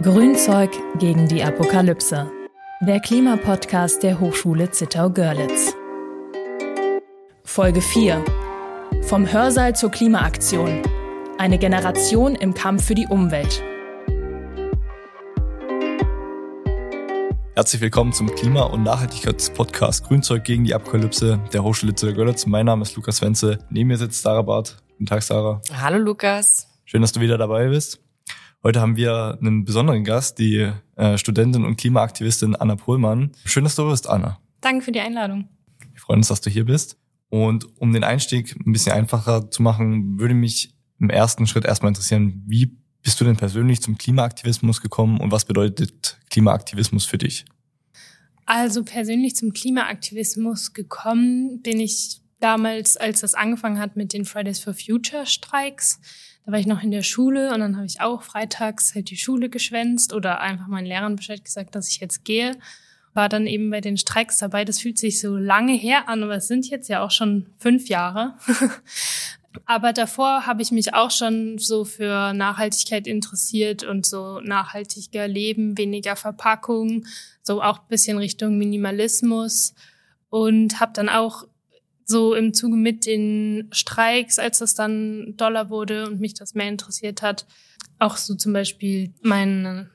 Grünzeug gegen die Apokalypse. Der Klimapodcast der Hochschule Zittau-Görlitz. Folge 4. Vom Hörsaal zur Klimaaktion. Eine Generation im Kampf für die Umwelt. Herzlich willkommen zum Klima- und Nachhaltigkeitspodcast Grünzeug gegen die Apokalypse der Hochschule Zittau-Görlitz. Mein Name ist Lukas Wenze. Neben mir sitzt Sarah Barth. Guten Tag, Sarah. Hallo, Lukas. Schön, dass du wieder dabei bist. Heute haben wir einen besonderen Gast, die äh, Studentin und Klimaaktivistin Anna Pohlmann. Schön, dass du bist, Anna. Danke für die Einladung. Wir freuen uns, dass du hier bist. Und um den Einstieg ein bisschen einfacher zu machen, würde mich im ersten Schritt erstmal interessieren, wie bist du denn persönlich zum Klimaaktivismus gekommen und was bedeutet Klimaaktivismus für dich? Also persönlich zum Klimaaktivismus gekommen bin ich damals, als das angefangen hat mit den Fridays for Future Streiks. Da war ich noch in der Schule und dann habe ich auch freitags halt die Schule geschwänzt oder einfach meinen Lehrern Bescheid gesagt, dass ich jetzt gehe. War dann eben bei den Streiks dabei. Das fühlt sich so lange her an, aber es sind jetzt ja auch schon fünf Jahre. aber davor habe ich mich auch schon so für Nachhaltigkeit interessiert und so nachhaltiger Leben, weniger Verpackung, so auch bisschen Richtung Minimalismus und habe dann auch so im Zuge mit den Streiks, als das dann Dollar wurde und mich das mehr interessiert hat, auch so zum Beispiel meine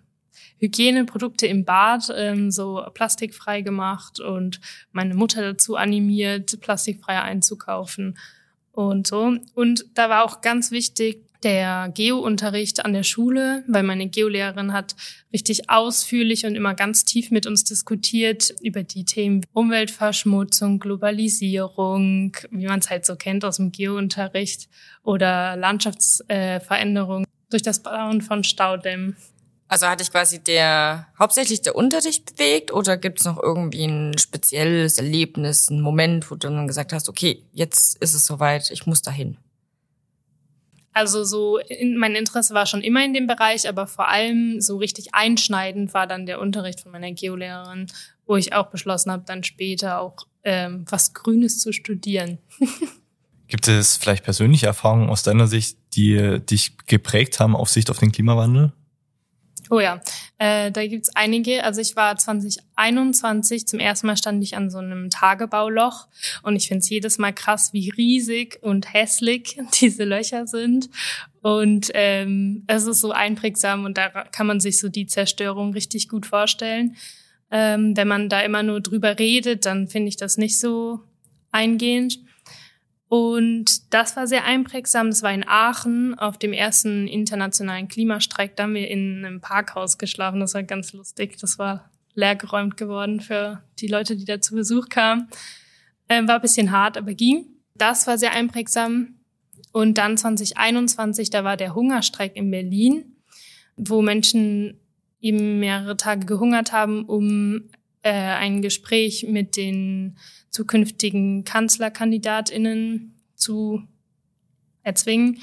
Hygieneprodukte im Bad ähm, so plastikfrei gemacht und meine Mutter dazu animiert, plastikfrei einzukaufen und so. Und da war auch ganz wichtig, der Geo-Unterricht an der Schule, weil meine Geolehrerin hat richtig ausführlich und immer ganz tief mit uns diskutiert über die Themen Umweltverschmutzung, Globalisierung, wie man es halt so kennt aus dem Geo-Unterricht oder Landschaftsveränderung durch das Bauen von Staudämmen. Also hatte ich quasi der hauptsächlich der Unterricht bewegt oder gibt es noch irgendwie ein spezielles Erlebnis, einen Moment, wo du dann gesagt hast, okay, jetzt ist es soweit, ich muss dahin? Also so, in, mein Interesse war schon immer in dem Bereich, aber vor allem so richtig einschneidend war dann der Unterricht von meiner Geolehrerin, wo ich auch beschlossen habe, dann später auch ähm, was Grünes zu studieren. Gibt es vielleicht persönliche Erfahrungen aus deiner Sicht, die dich geprägt haben auf Sicht auf den Klimawandel? Oh ja, äh, da gibt's einige. Also ich war 2021, zum ersten Mal stand ich an so einem Tagebauloch und ich finde es jedes Mal krass, wie riesig und hässlich diese Löcher sind. Und ähm, es ist so einprägsam und da kann man sich so die Zerstörung richtig gut vorstellen. Ähm, wenn man da immer nur drüber redet, dann finde ich das nicht so eingehend. Und das war sehr einprägsam. Das war in Aachen auf dem ersten internationalen Klimastreik. Da haben wir in einem Parkhaus geschlafen. Das war ganz lustig. Das war leergeräumt geworden für die Leute, die da zu Besuch kamen. Ähm, war ein bisschen hart, aber ging. Das war sehr einprägsam. Und dann 2021, da war der Hungerstreik in Berlin, wo Menschen eben mehrere Tage gehungert haben, um äh, ein Gespräch mit den zukünftigen Kanzlerkandidatinnen zu erzwingen.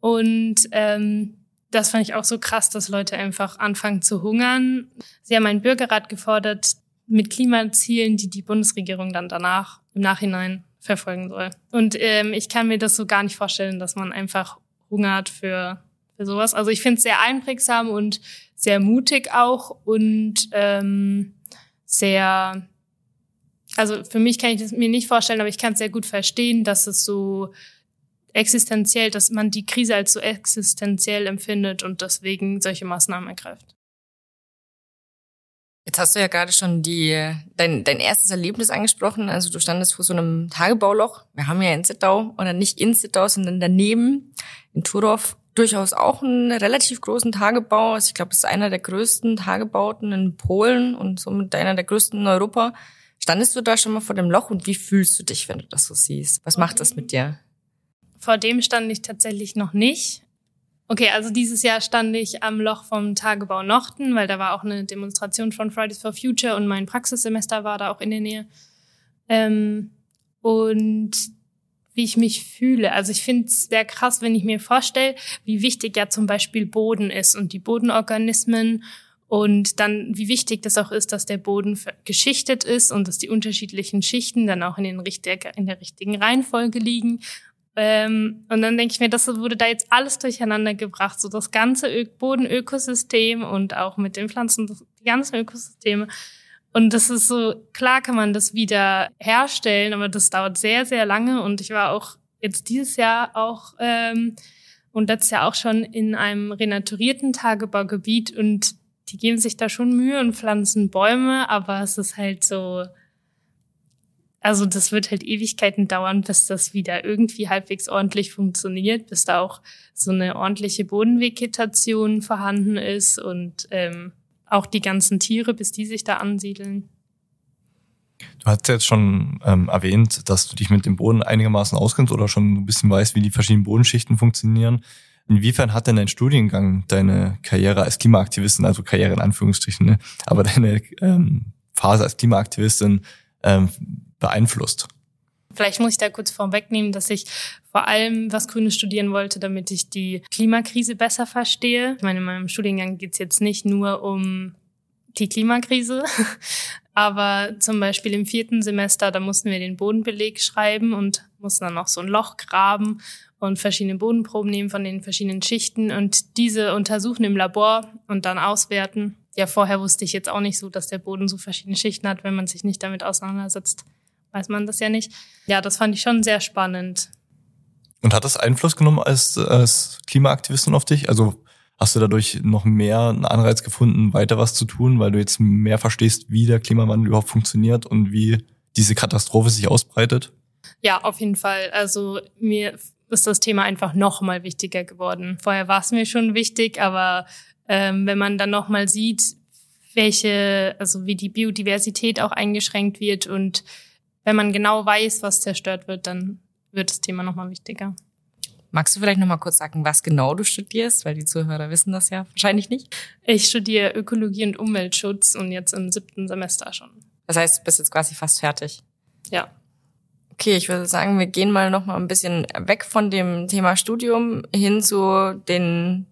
Und ähm, das fand ich auch so krass, dass Leute einfach anfangen zu hungern. Sie haben einen Bürgerrat gefordert mit Klimazielen, die die Bundesregierung dann danach im Nachhinein verfolgen soll. Und ähm, ich kann mir das so gar nicht vorstellen, dass man einfach hungert für, für sowas. Also ich finde es sehr einprägsam und sehr mutig auch und ähm, sehr also für mich kann ich das mir nicht vorstellen, aber ich kann es sehr gut verstehen, dass es so existenziell, dass man die Krise als so existenziell empfindet und deswegen solche Maßnahmen ergreift. Jetzt hast du ja gerade schon die, dein, dein erstes Erlebnis angesprochen. Also du standest vor so einem Tagebauloch. Wir haben ja in Zittau, oder nicht in Zittau, sondern daneben in Turov durchaus auch einen relativ großen Tagebau. Also ich glaube, es ist einer der größten Tagebauten in Polen und somit einer der größten in Europa. Standest du da schon mal vor dem Loch und wie fühlst du dich, wenn du das so siehst? Was macht das mit dir? Vor dem stand ich tatsächlich noch nicht. Okay, also dieses Jahr stand ich am Loch vom Tagebau Nochten, weil da war auch eine Demonstration von Fridays for Future und mein Praxissemester war da auch in der Nähe. Ähm, und wie ich mich fühle. Also ich finde es sehr krass, wenn ich mir vorstelle, wie wichtig ja zum Beispiel Boden ist und die Bodenorganismen und dann, wie wichtig das auch ist, dass der Boden geschichtet ist und dass die unterschiedlichen Schichten dann auch in, den richtig, in der richtigen Reihenfolge liegen. Ähm, und dann denke ich mir, das wurde da jetzt alles durcheinander gebracht, so das ganze Ö Bodenökosystem und auch mit den Pflanzen, die ganzen Ökosysteme. Und das ist so, klar kann man das wieder herstellen, aber das dauert sehr, sehr lange. Und ich war auch jetzt dieses Jahr auch ähm, und letztes Jahr auch schon in einem renaturierten Tagebaugebiet und die geben sich da schon Mühe und pflanzen Bäume, aber es ist halt so, also das wird halt Ewigkeiten dauern, bis das wieder irgendwie halbwegs ordentlich funktioniert, bis da auch so eine ordentliche Bodenvegetation vorhanden ist und ähm, auch die ganzen Tiere, bis die sich da ansiedeln. Du hast jetzt schon ähm, erwähnt, dass du dich mit dem Boden einigermaßen auskennst oder schon ein bisschen weißt, wie die verschiedenen Bodenschichten funktionieren. Inwiefern hat denn dein Studiengang deine Karriere als Klimaaktivistin, also Karriere in Anführungsstrichen, ne, aber deine ähm, Phase als Klimaaktivistin ähm, beeinflusst? Vielleicht muss ich da kurz vorwegnehmen, dass ich vor allem was Grünes studieren wollte, damit ich die Klimakrise besser verstehe. Ich meine, in meinem Studiengang geht es jetzt nicht nur um die Klimakrise, aber zum Beispiel im vierten Semester, da mussten wir den Bodenbeleg schreiben und mussten dann noch so ein Loch graben und verschiedene Bodenproben nehmen von den verschiedenen Schichten und diese untersuchen im Labor und dann auswerten. Ja, vorher wusste ich jetzt auch nicht so, dass der Boden so verschiedene Schichten hat, wenn man sich nicht damit auseinandersetzt weiß man das ja nicht. Ja, das fand ich schon sehr spannend. Und hat das Einfluss genommen als, als Klimaaktivistin auf dich? Also hast du dadurch noch mehr einen Anreiz gefunden, weiter was zu tun, weil du jetzt mehr verstehst, wie der Klimawandel überhaupt funktioniert und wie diese Katastrophe sich ausbreitet? Ja, auf jeden Fall. Also mir ist das Thema einfach noch mal wichtiger geworden. Vorher war es mir schon wichtig, aber ähm, wenn man dann noch mal sieht, welche, also wie die Biodiversität auch eingeschränkt wird und wenn man genau weiß, was zerstört wird, dann wird das Thema nochmal wichtiger. Magst du vielleicht nochmal kurz sagen, was genau du studierst? Weil die Zuhörer wissen das ja wahrscheinlich nicht. Ich studiere Ökologie und Umweltschutz und jetzt im siebten Semester schon. Das heißt, du bist jetzt quasi fast fertig. Ja. Okay, ich würde sagen, wir gehen mal noch mal ein bisschen weg von dem Thema Studium hin zu den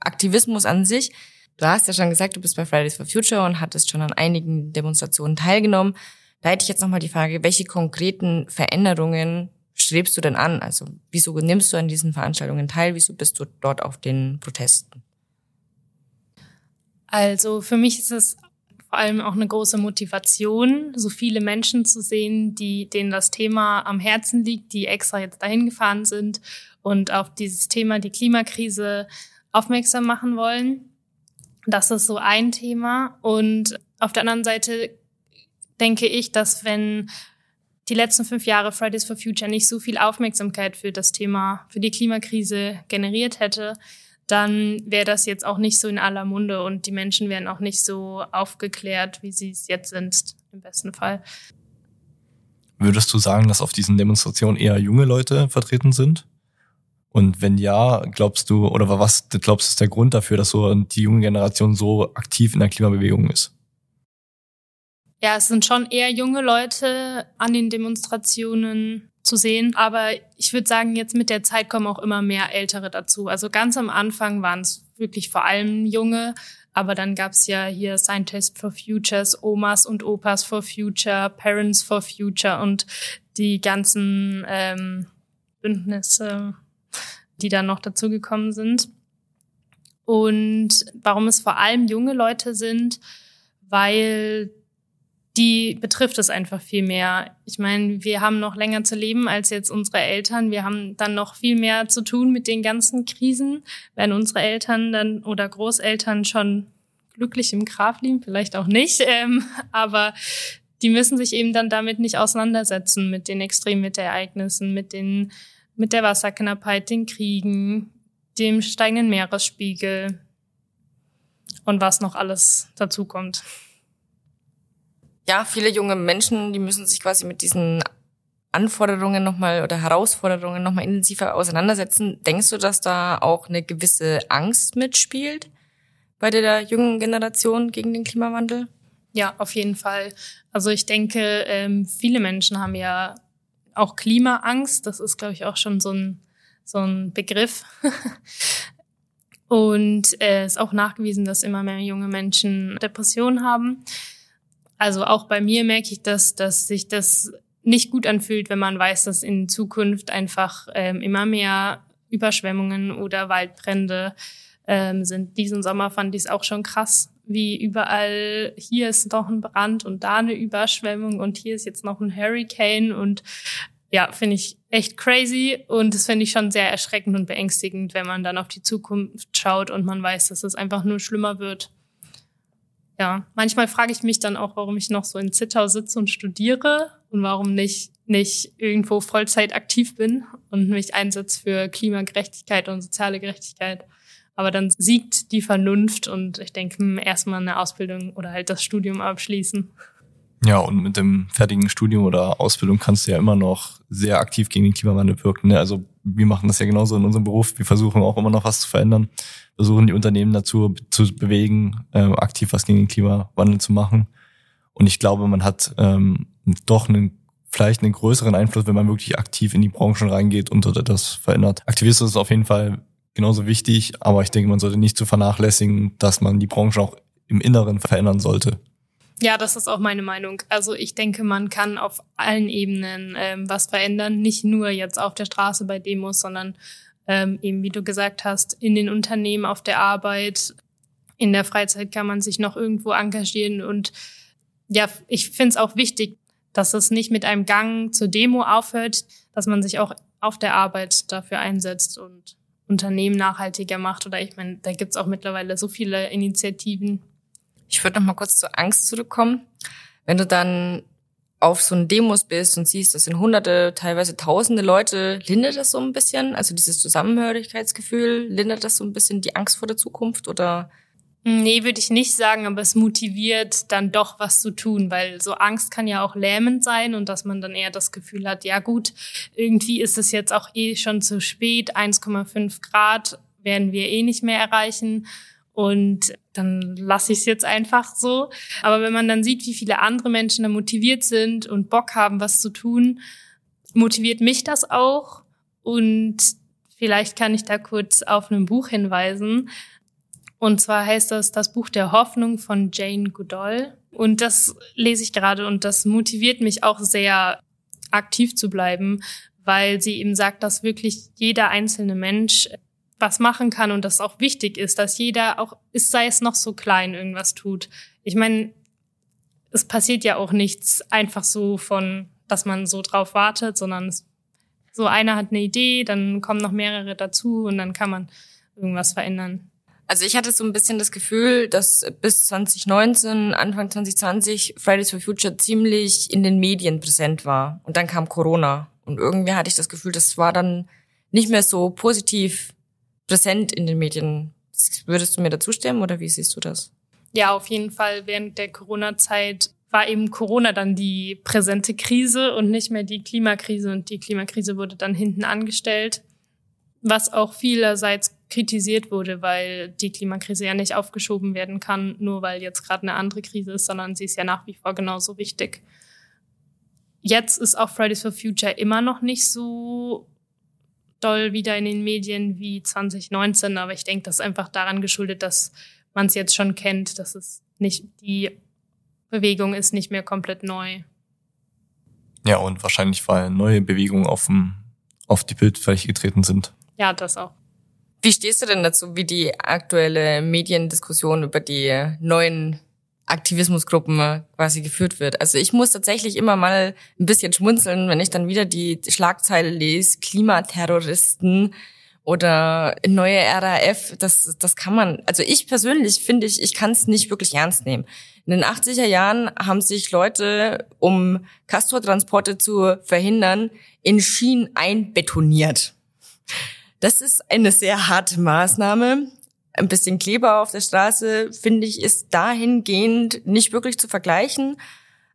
Aktivismus an sich. Du hast ja schon gesagt, du bist bei Fridays for Future und hattest schon an einigen Demonstrationen teilgenommen. Da hätte ich jetzt nochmal die Frage, welche konkreten Veränderungen strebst du denn an? Also wieso nimmst du an diesen Veranstaltungen teil? Wieso bist du dort auf den Protesten? Also für mich ist es vor allem auch eine große Motivation, so viele Menschen zu sehen, die denen das Thema am Herzen liegt, die extra jetzt dahin gefahren sind und auf dieses Thema, die Klimakrise, aufmerksam machen wollen. Das ist so ein Thema. Und auf der anderen Seite denke ich, dass wenn die letzten fünf Jahre Fridays for Future nicht so viel Aufmerksamkeit für das Thema, für die Klimakrise generiert hätte, dann wäre das jetzt auch nicht so in aller Munde und die Menschen wären auch nicht so aufgeklärt, wie sie es jetzt sind, im besten Fall. Würdest du sagen, dass auf diesen Demonstrationen eher junge Leute vertreten sind? Und wenn ja, glaubst du, oder was glaubst du ist der Grund dafür, dass so die junge Generation so aktiv in der Klimabewegung ist? Ja, es sind schon eher junge Leute an den Demonstrationen zu sehen. Aber ich würde sagen, jetzt mit der Zeit kommen auch immer mehr Ältere dazu. Also ganz am Anfang waren es wirklich vor allem junge. Aber dann gab's ja hier Scientists for Futures, Omas und Opas for Future, Parents for Future und die ganzen ähm, Bündnisse, die dann noch dazugekommen sind. Und warum es vor allem junge Leute sind, weil die betrifft es einfach viel mehr. Ich meine, wir haben noch länger zu leben als jetzt unsere Eltern. Wir haben dann noch viel mehr zu tun mit den ganzen Krisen. Wenn unsere Eltern dann oder Großeltern schon glücklich im Grab liegen, vielleicht auch nicht, ähm, aber die müssen sich eben dann damit nicht auseinandersetzen mit den Extremwetterereignissen, mit den mit der Wasserknappheit, den Kriegen, dem steigenden Meeresspiegel und was noch alles dazu kommt ja, viele junge Menschen, die müssen sich quasi mit diesen Anforderungen nochmal oder Herausforderungen nochmal intensiver auseinandersetzen. Denkst du, dass da auch eine gewisse Angst mitspielt bei der jungen Generation gegen den Klimawandel? Ja, auf jeden Fall. Also ich denke, ähm, viele Menschen haben ja auch Klimaangst. Das ist, glaube ich, auch schon so ein, so ein Begriff. Und es äh, ist auch nachgewiesen, dass immer mehr junge Menschen Depressionen haben. Also auch bei mir merke ich das, dass sich das nicht gut anfühlt, wenn man weiß, dass in Zukunft einfach ähm, immer mehr Überschwemmungen oder Waldbrände ähm, sind. Diesen Sommer fand ich es auch schon krass, wie überall hier ist noch ein Brand und da eine Überschwemmung und hier ist jetzt noch ein Hurricane und ja, finde ich echt crazy und das finde ich schon sehr erschreckend und beängstigend, wenn man dann auf die Zukunft schaut und man weiß, dass es einfach nur schlimmer wird. Ja, manchmal frage ich mich dann auch, warum ich noch so in Zittau sitze und studiere und warum nicht nicht irgendwo Vollzeit aktiv bin und mich einsetze für Klimagerechtigkeit und soziale Gerechtigkeit. Aber dann siegt die Vernunft und ich denke, hm, erstmal eine Ausbildung oder halt das Studium abschließen. Ja, und mit dem fertigen Studium oder Ausbildung kannst du ja immer noch sehr aktiv gegen den Klimawandel wirken. Ne? Also wir machen das ja genauso in unserem Beruf. Wir versuchen auch immer noch was zu verändern, versuchen die Unternehmen dazu zu bewegen, äh, aktiv was gegen den Klimawandel zu machen. Und ich glaube, man hat ähm, doch einen vielleicht einen größeren Einfluss, wenn man wirklich aktiv in die Branchen reingeht und das verändert. Aktivismus ist auf jeden Fall genauso wichtig, aber ich denke, man sollte nicht zu vernachlässigen, dass man die Branche auch im Inneren verändern sollte. Ja, das ist auch meine Meinung. Also ich denke, man kann auf allen Ebenen ähm, was verändern, nicht nur jetzt auf der Straße bei Demos, sondern ähm, eben, wie du gesagt hast, in den Unternehmen, auf der Arbeit, in der Freizeit kann man sich noch irgendwo engagieren und ja, ich finde es auch wichtig, dass es nicht mit einem Gang zur Demo aufhört, dass man sich auch auf der Arbeit dafür einsetzt und Unternehmen nachhaltiger macht. Oder ich meine, da gibt's auch mittlerweile so viele Initiativen. Ich würde noch mal kurz zur Angst zurückkommen. Wenn du dann auf so einen Demos bist und siehst, das sind hunderte, teilweise tausende Leute, lindert das so ein bisschen? Also dieses Zusammenhörigkeitsgefühl, lindert das so ein bisschen die Angst vor der Zukunft oder Nee, würde ich nicht sagen, aber es motiviert dann doch was zu tun, weil so Angst kann ja auch lähmend sein und dass man dann eher das Gefühl hat, ja gut, irgendwie ist es jetzt auch eh schon zu spät, 1,5 Grad werden wir eh nicht mehr erreichen und dann lasse ich es jetzt einfach so. Aber wenn man dann sieht, wie viele andere Menschen da motiviert sind und Bock haben, was zu tun, motiviert mich das auch und vielleicht kann ich da kurz auf ein Buch hinweisen und zwar heißt das das Buch der Hoffnung von Jane Goodall. Und das lese ich gerade und das motiviert mich auch sehr aktiv zu bleiben, weil sie eben sagt, dass wirklich jeder einzelne Mensch was machen kann und das auch wichtig ist, dass jeder auch, sei es noch so klein, irgendwas tut. Ich meine, es passiert ja auch nichts einfach so von, dass man so drauf wartet, sondern es, so einer hat eine Idee, dann kommen noch mehrere dazu und dann kann man irgendwas verändern. Also ich hatte so ein bisschen das Gefühl, dass bis 2019, Anfang 2020 Fridays for Future ziemlich in den Medien präsent war. Und dann kam Corona. Und irgendwie hatte ich das Gefühl, das war dann nicht mehr so positiv präsent in den Medien. Würdest du mir dazu stimmen oder wie siehst du das? Ja, auf jeden Fall. Während der Corona-Zeit war eben Corona dann die präsente Krise und nicht mehr die Klimakrise. Und die Klimakrise wurde dann hinten angestellt, was auch vielerseits kritisiert wurde, weil die Klimakrise ja nicht aufgeschoben werden kann, nur weil jetzt gerade eine andere Krise ist, sondern sie ist ja nach wie vor genauso wichtig. Jetzt ist auch Fridays for Future immer noch nicht so doll wieder in den Medien wie 2019, aber ich denke, das ist einfach daran geschuldet, dass man es jetzt schon kennt, dass es nicht die Bewegung ist nicht mehr komplett neu. Ja, und wahrscheinlich, weil neue Bewegungen auf, dem, auf die Bildfläche getreten sind. Ja, das auch. Wie stehst du denn dazu, wie die aktuelle Mediendiskussion über die neuen Aktivismusgruppen quasi geführt wird? Also ich muss tatsächlich immer mal ein bisschen schmunzeln, wenn ich dann wieder die Schlagzeile lese, Klimaterroristen oder neue RAF, das, das kann man, also ich persönlich finde ich, ich kann es nicht wirklich ernst nehmen. In den 80er Jahren haben sich Leute, um Castortransporte zu verhindern, in Schienen einbetoniert. Das ist eine sehr harte Maßnahme. Ein bisschen Kleber auf der Straße, finde ich, ist dahingehend nicht wirklich zu vergleichen.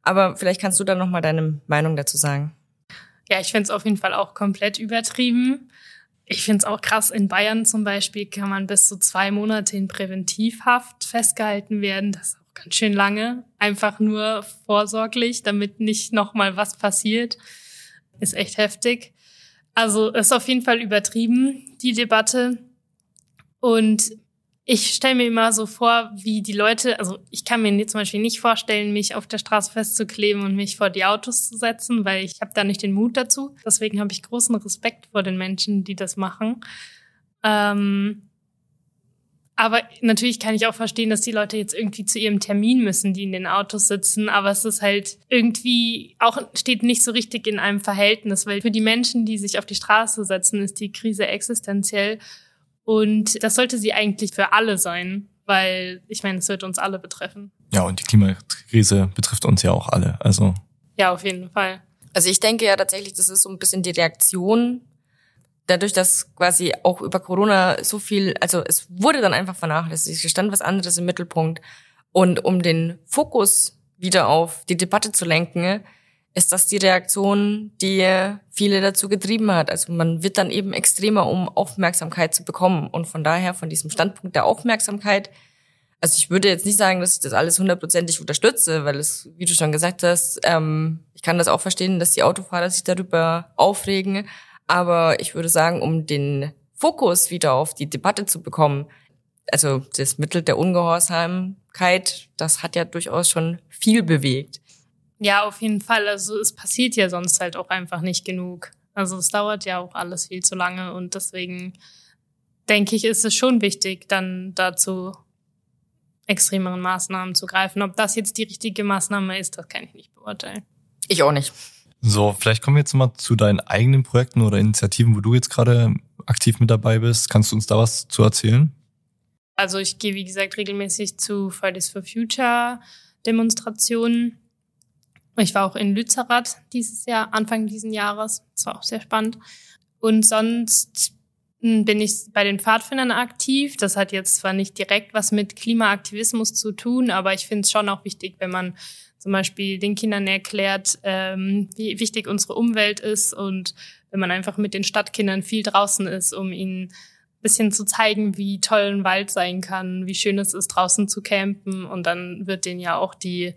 Aber vielleicht kannst du da noch mal deine Meinung dazu sagen. Ja, ich finde es auf jeden Fall auch komplett übertrieben. Ich finde es auch krass, in Bayern zum Beispiel kann man bis zu zwei Monate in Präventivhaft festgehalten werden. Das ist auch ganz schön lange. Einfach nur vorsorglich, damit nicht noch mal was passiert. Ist echt heftig. Also ist auf jeden Fall übertrieben, die Debatte. Und ich stelle mir immer so vor, wie die Leute, also ich kann mir zum Beispiel nicht vorstellen, mich auf der Straße festzukleben und mich vor die Autos zu setzen, weil ich habe da nicht den Mut dazu. Deswegen habe ich großen Respekt vor den Menschen, die das machen. Ähm, aber natürlich kann ich auch verstehen, dass die Leute jetzt irgendwie zu ihrem Termin müssen, die in den Autos sitzen. Aber es ist halt irgendwie auch steht nicht so richtig in einem Verhältnis, weil für die Menschen, die sich auf die Straße setzen, ist die Krise existenziell. Und das sollte sie eigentlich für alle sein, weil ich meine, es wird uns alle betreffen. Ja, und die Klimakrise betrifft uns ja auch alle. Also ja, auf jeden Fall. Also ich denke ja tatsächlich, das ist so ein bisschen die Reaktion dadurch, dass quasi auch über Corona so viel, also es wurde dann einfach vernachlässigt, es stand was anderes im Mittelpunkt. Und um den Fokus wieder auf die Debatte zu lenken, ist das die Reaktion, die viele dazu getrieben hat. Also man wird dann eben extremer, um Aufmerksamkeit zu bekommen. Und von daher, von diesem Standpunkt der Aufmerksamkeit, also ich würde jetzt nicht sagen, dass ich das alles hundertprozentig unterstütze, weil es, wie du schon gesagt hast, ähm, ich kann das auch verstehen, dass die Autofahrer sich darüber aufregen. Aber ich würde sagen, um den Fokus wieder auf die Debatte zu bekommen, also das Mittel der Ungehorsamkeit, das hat ja durchaus schon viel bewegt. Ja, auf jeden Fall. Also es passiert ja sonst halt auch einfach nicht genug. Also es dauert ja auch alles viel zu lange und deswegen denke ich, ist es schon wichtig, dann dazu extremeren Maßnahmen zu greifen. Ob das jetzt die richtige Maßnahme ist, das kann ich nicht beurteilen. Ich auch nicht. So, vielleicht kommen wir jetzt mal zu deinen eigenen Projekten oder Initiativen, wo du jetzt gerade aktiv mit dabei bist. Kannst du uns da was zu erzählen? Also ich gehe, wie gesagt, regelmäßig zu Fridays for Future Demonstrationen ich war auch in Lützerath dieses Jahr, Anfang diesen Jahres. Das war auch sehr spannend. Und sonst hm, bin ich bei den Pfadfindern aktiv. Das hat jetzt zwar nicht direkt was mit Klimaaktivismus zu tun, aber ich finde es schon auch wichtig, wenn man zum Beispiel den Kindern erklärt, ähm, wie wichtig unsere Umwelt ist und wenn man einfach mit den Stadtkindern viel draußen ist, um ihnen ein bisschen zu zeigen, wie toll ein Wald sein kann, wie schön es ist, draußen zu campen. Und dann wird denen ja auch die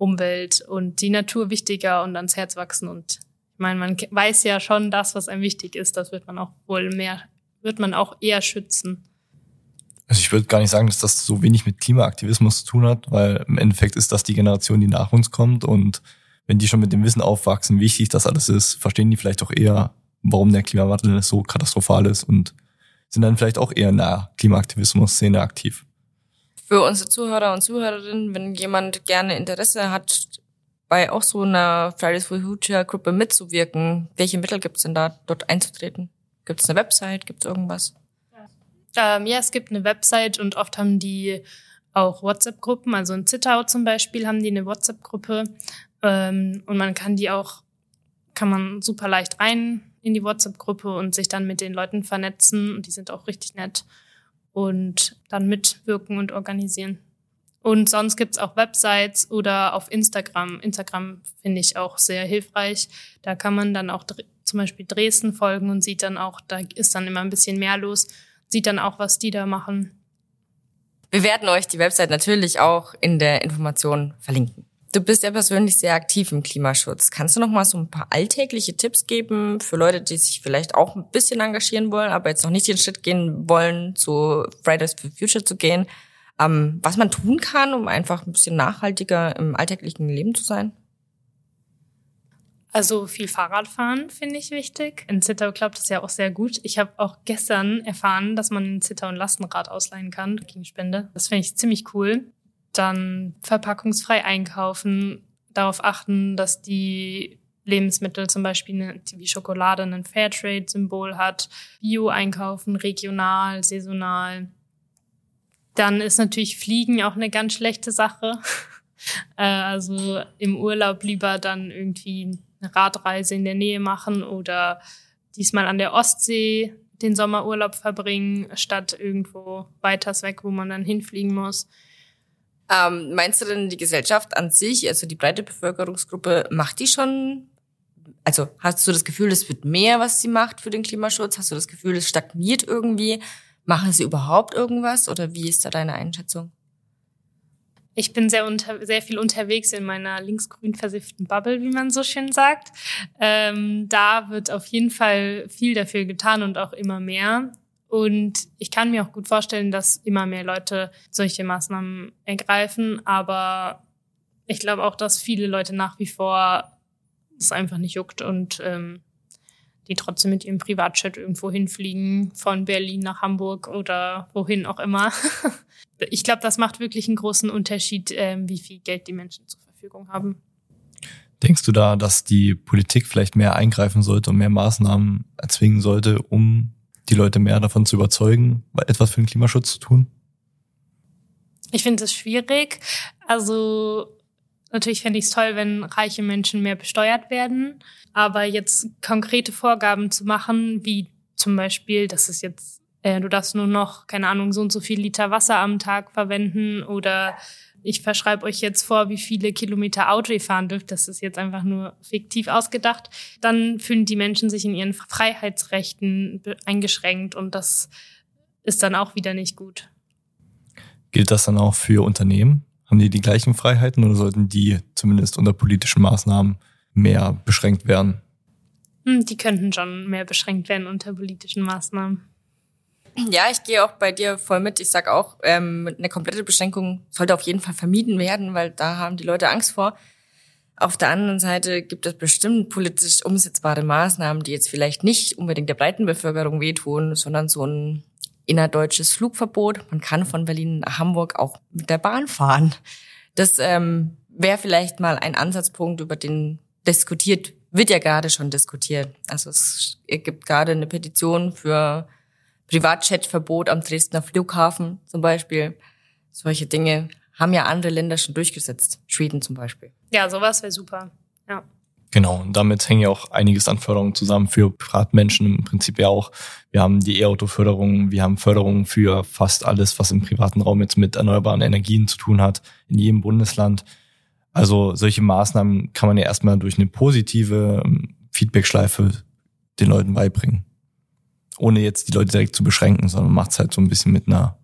Umwelt und die Natur wichtiger und ans Herz wachsen. Und ich meine, man weiß ja schon, das, was einem wichtig ist, das wird man auch wohl mehr, wird man auch eher schützen. Also ich würde gar nicht sagen, dass das so wenig mit Klimaaktivismus zu tun hat, weil im Endeffekt ist das die Generation, die nach uns kommt und wenn die schon mit dem Wissen aufwachsen, wie wichtig das alles ist, verstehen die vielleicht auch eher, warum der Klimawandel so katastrophal ist und sind dann vielleicht auch eher in der Klimaaktivismus-Szene aktiv für unsere Zuhörer und Zuhörerinnen, wenn jemand gerne Interesse hat, bei auch so einer Fridays for Future Gruppe mitzuwirken, welche Mittel gibt es denn da, dort einzutreten? Gibt es eine Website? Gibt es irgendwas? Ähm, ja, es gibt eine Website und oft haben die auch WhatsApp-Gruppen. Also in Zittau zum Beispiel haben die eine WhatsApp-Gruppe ähm, und man kann die auch, kann man super leicht rein in die WhatsApp-Gruppe und sich dann mit den Leuten vernetzen und die sind auch richtig nett und dann mitwirken und organisieren. Und sonst gibt's auch Websites oder auf Instagram. Instagram finde ich auch sehr hilfreich. Da kann man dann auch zum Beispiel Dresden folgen und sieht dann auch, da ist dann immer ein bisschen mehr los, sieht dann auch, was die da machen. Wir werden euch die Website natürlich auch in der Information verlinken. Du bist ja persönlich sehr aktiv im Klimaschutz. Kannst du noch mal so ein paar alltägliche Tipps geben für Leute, die sich vielleicht auch ein bisschen engagieren wollen, aber jetzt noch nicht den Schritt gehen wollen, zu Fridays for Future zu gehen? Ähm, was man tun kann, um einfach ein bisschen nachhaltiger im alltäglichen Leben zu sein? Also viel Fahrradfahren finde ich wichtig. In Zittau klappt das ja auch sehr gut. Ich habe auch gestern erfahren, dass man in Zittau ein Lastenrad ausleihen kann gegen Spende. Das finde ich ziemlich cool dann verpackungsfrei einkaufen, darauf achten, dass die Lebensmittel zum Beispiel wie Schokolade ein Fairtrade-Symbol hat, Bio einkaufen, regional, saisonal. Dann ist natürlich Fliegen auch eine ganz schlechte Sache. Äh, also im Urlaub lieber dann irgendwie eine Radreise in der Nähe machen oder diesmal an der Ostsee den Sommerurlaub verbringen, statt irgendwo weiters weg, wo man dann hinfliegen muss. Ähm, meinst du denn, die Gesellschaft an sich, also die breite Bevölkerungsgruppe, macht die schon? Also hast du das Gefühl, es wird mehr, was sie macht für den Klimaschutz? Hast du das Gefühl, es stagniert irgendwie? Machen sie überhaupt irgendwas? Oder wie ist da deine Einschätzung? Ich bin sehr, unter, sehr viel unterwegs in meiner linksgrün versifften Bubble, wie man so schön sagt. Ähm, da wird auf jeden Fall viel dafür getan und auch immer mehr. Und ich kann mir auch gut vorstellen, dass immer mehr Leute solche Maßnahmen ergreifen. Aber ich glaube auch, dass viele Leute nach wie vor es einfach nicht juckt und ähm, die trotzdem mit ihrem Privatchat irgendwo hinfliegen, von Berlin nach Hamburg oder wohin auch immer. ich glaube, das macht wirklich einen großen Unterschied, äh, wie viel Geld die Menschen zur Verfügung haben. Denkst du da, dass die Politik vielleicht mehr eingreifen sollte und mehr Maßnahmen erzwingen sollte, um die Leute mehr davon zu überzeugen, etwas für den Klimaschutz zu tun? Ich finde es schwierig. Also natürlich fände ich es toll, wenn reiche Menschen mehr besteuert werden. Aber jetzt konkrete Vorgaben zu machen, wie zum Beispiel, dass es jetzt, äh, du darfst nur noch, keine Ahnung, so und so viel Liter Wasser am Tag verwenden oder ich verschreibe euch jetzt vor, wie viele Kilometer Auto ihr fahren dürft, das ist jetzt einfach nur fiktiv ausgedacht, dann fühlen die Menschen sich in ihren Freiheitsrechten eingeschränkt und das ist dann auch wieder nicht gut. Gilt das dann auch für Unternehmen? Haben die die gleichen Freiheiten oder sollten die zumindest unter politischen Maßnahmen mehr beschränkt werden? Hm, die könnten schon mehr beschränkt werden unter politischen Maßnahmen. Ja, ich gehe auch bei dir voll mit. Ich sag auch, ähm, eine komplette Beschränkung sollte auf jeden Fall vermieden werden, weil da haben die Leute Angst vor. Auf der anderen Seite gibt es bestimmt politisch umsetzbare Maßnahmen, die jetzt vielleicht nicht unbedingt der breiten Bevölkerung wehtun, sondern so ein innerdeutsches Flugverbot. Man kann von Berlin nach Hamburg auch mit der Bahn fahren. Das ähm, wäre vielleicht mal ein Ansatzpunkt, über den diskutiert, wird ja gerade schon diskutiert. Also es gibt gerade eine Petition für Privatchatverbot am Dresdner Flughafen zum Beispiel. Solche Dinge haben ja andere Länder schon durchgesetzt. Schweden zum Beispiel. Ja, sowas wäre super. Ja. Genau, und damit hängen ja auch einiges an Förderungen zusammen für Privatmenschen im Prinzip ja auch. Wir haben die E-Auto-Förderung, wir haben Förderungen für fast alles, was im privaten Raum jetzt mit erneuerbaren Energien zu tun hat, in jedem Bundesland. Also solche Maßnahmen kann man ja erstmal durch eine positive ähm, Feedbackschleife den Leuten beibringen ohne jetzt die Leute direkt zu beschränken, sondern macht es halt so ein bisschen mit einer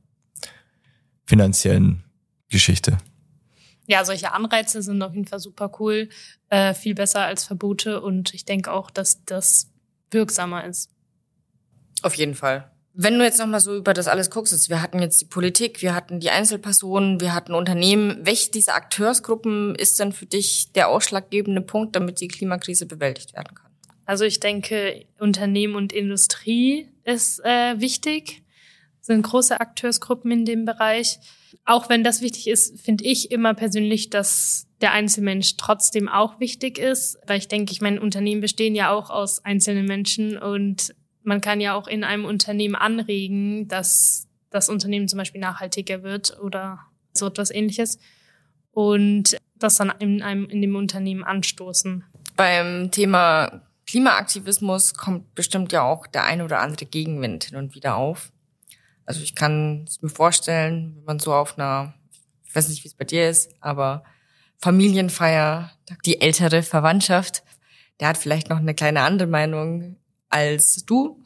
finanziellen Geschichte. Ja, solche Anreize sind auf jeden Fall super cool, äh, viel besser als Verbote und ich denke auch, dass das wirksamer ist. Auf jeden Fall. Wenn du jetzt nochmal so über das alles guckst, wir hatten jetzt die Politik, wir hatten die Einzelpersonen, wir hatten Unternehmen. Welche dieser Akteursgruppen ist denn für dich der ausschlaggebende Punkt, damit die Klimakrise bewältigt werden kann? Also ich denke, Unternehmen und Industrie ist äh, wichtig, sind große Akteursgruppen in dem Bereich. Auch wenn das wichtig ist, finde ich immer persönlich, dass der Einzelmensch trotzdem auch wichtig ist, weil ich denke, ich meine, Unternehmen bestehen ja auch aus einzelnen Menschen und man kann ja auch in einem Unternehmen anregen, dass das Unternehmen zum Beispiel nachhaltiger wird oder so etwas ähnliches und das dann in einem, in dem Unternehmen anstoßen. Beim Thema Klimaaktivismus kommt bestimmt ja auch der ein oder andere Gegenwind hin und wieder auf. Also ich kann es mir vorstellen, wenn man so auf einer, ich weiß nicht, wie es bei dir ist, aber Familienfeier, die ältere Verwandtschaft, der hat vielleicht noch eine kleine andere Meinung als du.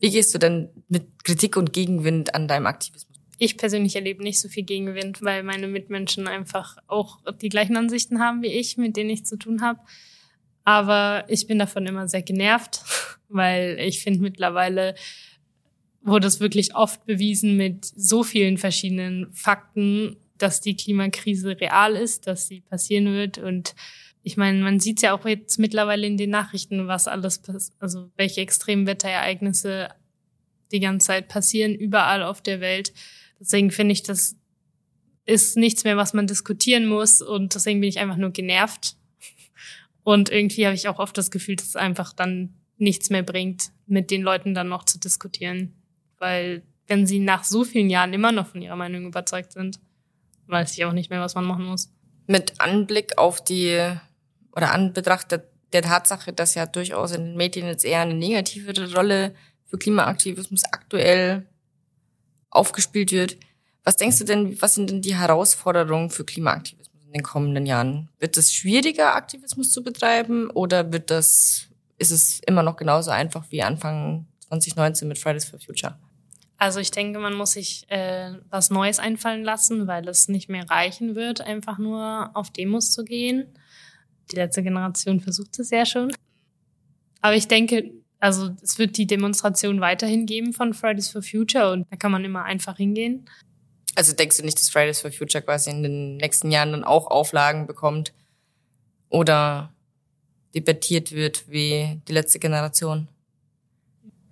Wie gehst du denn mit Kritik und Gegenwind an deinem Aktivismus? Ich persönlich erlebe nicht so viel Gegenwind, weil meine Mitmenschen einfach auch die gleichen Ansichten haben wie ich, mit denen ich zu tun habe. Aber ich bin davon immer sehr genervt, weil ich finde mittlerweile wurde es wirklich oft bewiesen mit so vielen verschiedenen Fakten, dass die Klimakrise real ist, dass sie passieren wird. Und ich meine, man sieht ja auch jetzt mittlerweile in den Nachrichten, was alles also welche extremen Wetterereignisse die ganze Zeit passieren, überall auf der Welt. Deswegen finde ich, das ist nichts mehr, was man diskutieren muss. Und deswegen bin ich einfach nur genervt und irgendwie habe ich auch oft das Gefühl, dass es einfach dann nichts mehr bringt, mit den Leuten dann noch zu diskutieren. Weil wenn sie nach so vielen Jahren immer noch von ihrer Meinung überzeugt sind, weiß ich auch nicht mehr, was man machen muss. Mit Anblick auf die oder Anbetracht der, der Tatsache, dass ja durchaus in den Medien jetzt eher eine negativere Rolle für Klimaaktivismus aktuell aufgespielt wird. Was denkst du denn, was sind denn die Herausforderungen für Klimaaktivismus? In den kommenden Jahren? Wird es schwieriger, Aktivismus zu betreiben oder wird das, ist es immer noch genauso einfach wie Anfang 2019 mit Fridays for Future? Also ich denke, man muss sich äh, was Neues einfallen lassen, weil es nicht mehr reichen wird, einfach nur auf Demos zu gehen. Die letzte Generation versucht es ja schon. Aber ich denke, Also es wird die Demonstration weiterhin geben von Fridays for Future und da kann man immer einfach hingehen. Also denkst du nicht, dass Fridays for Future quasi in den nächsten Jahren dann auch Auflagen bekommt oder debattiert wird wie die letzte Generation?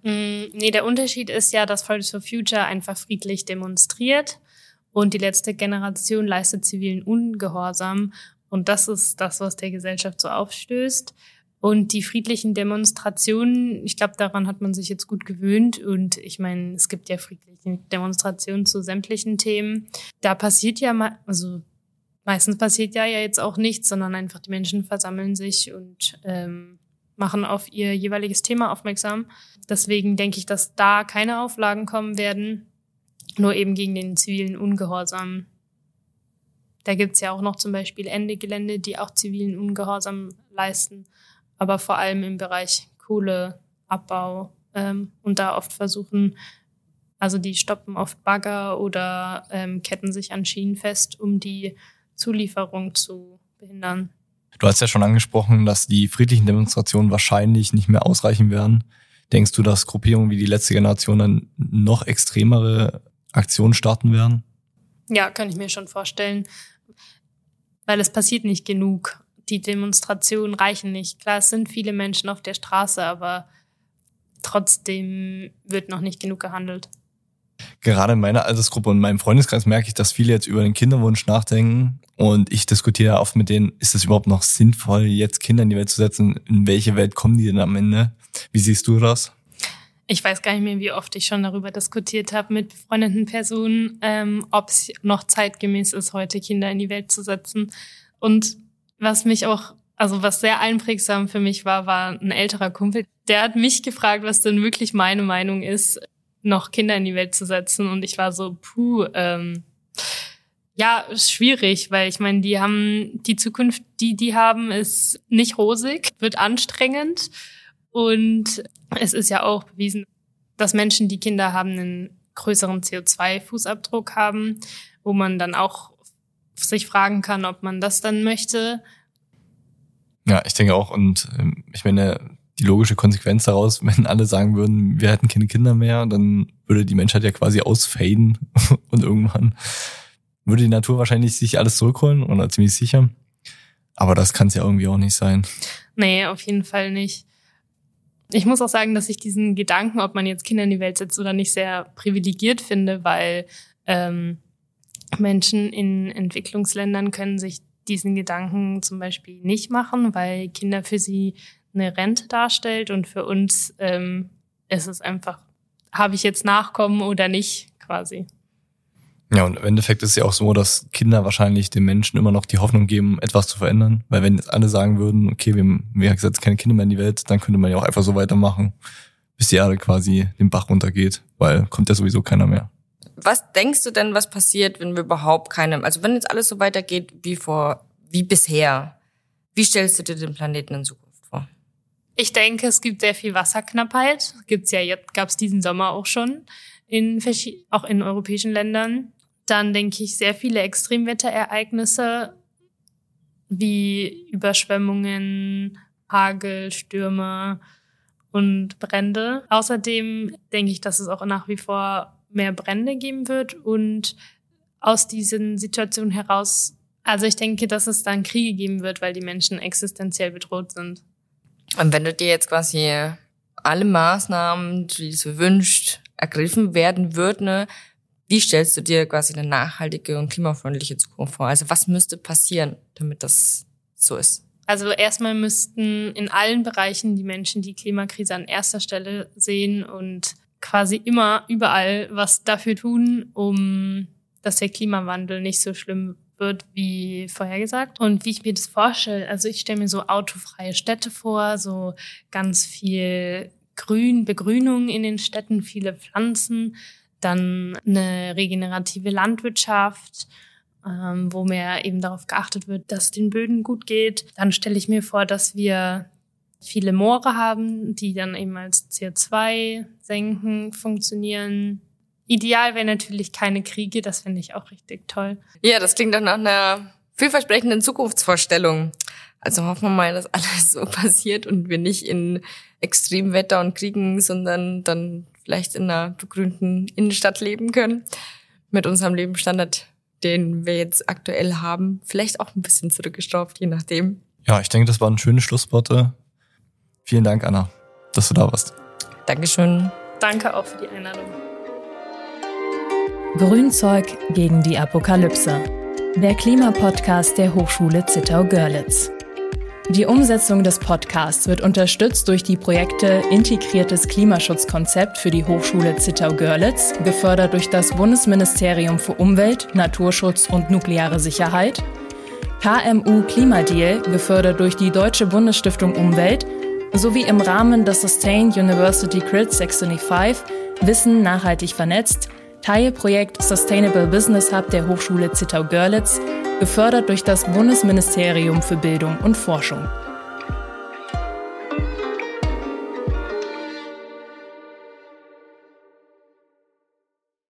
Mm, nee, der Unterschied ist ja, dass Fridays for Future einfach friedlich demonstriert und die letzte Generation leistet zivilen Ungehorsam. Und das ist das, was der Gesellschaft so aufstößt. Und die friedlichen Demonstrationen, ich glaube, daran hat man sich jetzt gut gewöhnt. Und ich meine, es gibt ja friedliche Demonstrationen zu sämtlichen Themen. Da passiert ja mal, also meistens passiert ja, jetzt auch nichts, sondern einfach die Menschen versammeln sich und ähm, machen auf ihr jeweiliges Thema aufmerksam. Deswegen denke ich, dass da keine Auflagen kommen werden, nur eben gegen den zivilen Ungehorsam. Da gibt's ja auch noch zum Beispiel Ende Gelände, die auch zivilen Ungehorsam leisten, aber vor allem im Bereich Kohleabbau ähm, und da oft versuchen, also die stoppen oft Bagger oder ähm, ketten sich an Schienen fest, um die Zulieferung zu behindern. Du hast ja schon angesprochen, dass die friedlichen Demonstrationen wahrscheinlich nicht mehr ausreichen werden. Denkst du, dass Gruppierungen wie die letzte Generation dann noch extremere Aktionen starten werden? Ja, kann ich mir schon vorstellen. Weil es passiert nicht genug. Die Demonstrationen reichen nicht. Klar, es sind viele Menschen auf der Straße, aber trotzdem wird noch nicht genug gehandelt. Gerade in meiner Altersgruppe und in meinem Freundeskreis merke ich, dass viele jetzt über den Kinderwunsch nachdenken. Und ich diskutiere oft mit denen, ist es überhaupt noch sinnvoll, jetzt Kinder in die Welt zu setzen? In welche Welt kommen die denn am Ende? Wie siehst du das? Ich weiß gar nicht mehr, wie oft ich schon darüber diskutiert habe mit befreundeten Personen, ähm, ob es noch zeitgemäß ist, heute Kinder in die Welt zu setzen. Und was mich auch, also was sehr einprägsam für mich war, war ein älterer Kumpel. Der hat mich gefragt, was denn wirklich meine Meinung ist noch Kinder in die Welt zu setzen. Und ich war so, puh, ähm, ja, schwierig, weil ich meine, die haben die Zukunft, die die haben, ist nicht rosig, wird anstrengend und es ist ja auch bewiesen, dass Menschen, die Kinder haben, einen größeren CO2-Fußabdruck haben, wo man dann auch sich fragen kann, ob man das dann möchte. Ja, ich denke auch und ähm, ich meine, die logische Konsequenz daraus, wenn alle sagen würden, wir hätten keine Kinder mehr, dann würde die Menschheit ja quasi ausfaden und irgendwann würde die Natur wahrscheinlich sich alles zurückholen oder ziemlich sicher. Aber das kann es ja irgendwie auch nicht sein. Nee, auf jeden Fall nicht. Ich muss auch sagen, dass ich diesen Gedanken, ob man jetzt Kinder in die Welt setzt oder nicht, sehr privilegiert finde, weil ähm, Menschen in Entwicklungsländern können sich diesen Gedanken zum Beispiel nicht machen, weil Kinder für sie eine Rente darstellt und für uns ähm, ist es einfach, habe ich jetzt Nachkommen oder nicht quasi. Ja, und im Endeffekt ist es ja auch so, dass Kinder wahrscheinlich den Menschen immer noch die Hoffnung geben, etwas zu verändern. Weil wenn jetzt alle sagen würden, okay, wir, haben gesagt, keine Kinder mehr in die Welt, dann könnte man ja auch einfach so weitermachen, bis die Erde quasi den Bach runtergeht, weil kommt ja sowieso keiner mehr. Was denkst du denn, was passiert, wenn wir überhaupt keine, also wenn jetzt alles so weitergeht wie vor, wie bisher, wie stellst du dir den Planeten in Zukunft? Ich denke, es gibt sehr viel Wasserknappheit. Gibt's ja jetzt, gab's diesen Sommer auch schon in auch in europäischen Ländern. Dann denke ich sehr viele Extremwetterereignisse wie Überschwemmungen, Hagel, Stürme und Brände. Außerdem denke ich, dass es auch nach wie vor mehr Brände geben wird und aus diesen Situationen heraus, also ich denke, dass es dann Kriege geben wird, weil die Menschen existenziell bedroht sind. Und wenn du dir jetzt quasi alle Maßnahmen, die du so wünscht, ergriffen werden würden, wie stellst du dir quasi eine nachhaltige und klimafreundliche Zukunft vor? Also was müsste passieren, damit das so ist? Also erstmal müssten in allen Bereichen die Menschen die Klimakrise an erster Stelle sehen und quasi immer überall was dafür tun, um dass der Klimawandel nicht so schlimm wird wie vorhergesagt. Und wie ich mir das vorstelle, also ich stelle mir so autofreie Städte vor, so ganz viel Grün, Begrünung in den Städten, viele Pflanzen, dann eine regenerative Landwirtschaft, ähm, wo mehr eben darauf geachtet wird, dass es den Böden gut geht. Dann stelle ich mir vor, dass wir viele Moore haben, die dann eben als CO2-Senken funktionieren. Ideal wäre natürlich keine Kriege, das finde ich auch richtig toll. Ja, das klingt doch nach einer vielversprechenden Zukunftsvorstellung. Also hoffen wir mal, dass alles so passiert und wir nicht in Extremwetter und Kriegen, sondern dann vielleicht in einer begrünten Innenstadt leben können. Mit unserem Lebensstandard, den wir jetzt aktuell haben. Vielleicht auch ein bisschen zurückgestraubt, je nachdem. Ja, ich denke, das waren schöne Schlussworte. Vielen Dank, Anna, dass du da warst. Dankeschön. Danke auch für die Einladung. Grünzeug gegen die Apokalypse. Der Klimapodcast der Hochschule Zittau-Görlitz. Die Umsetzung des Podcasts wird unterstützt durch die Projekte Integriertes Klimaschutzkonzept für die Hochschule Zittau-Görlitz, gefördert durch das Bundesministerium für Umwelt, Naturschutz und nukleare Sicherheit, KMU Klimadeal, gefördert durch die Deutsche Bundesstiftung Umwelt, sowie im Rahmen des Sustain University Grid 625 Wissen nachhaltig vernetzt, Teilprojekt Sustainable Business Hub der Hochschule Zittau-Görlitz, gefördert durch das Bundesministerium für Bildung und Forschung.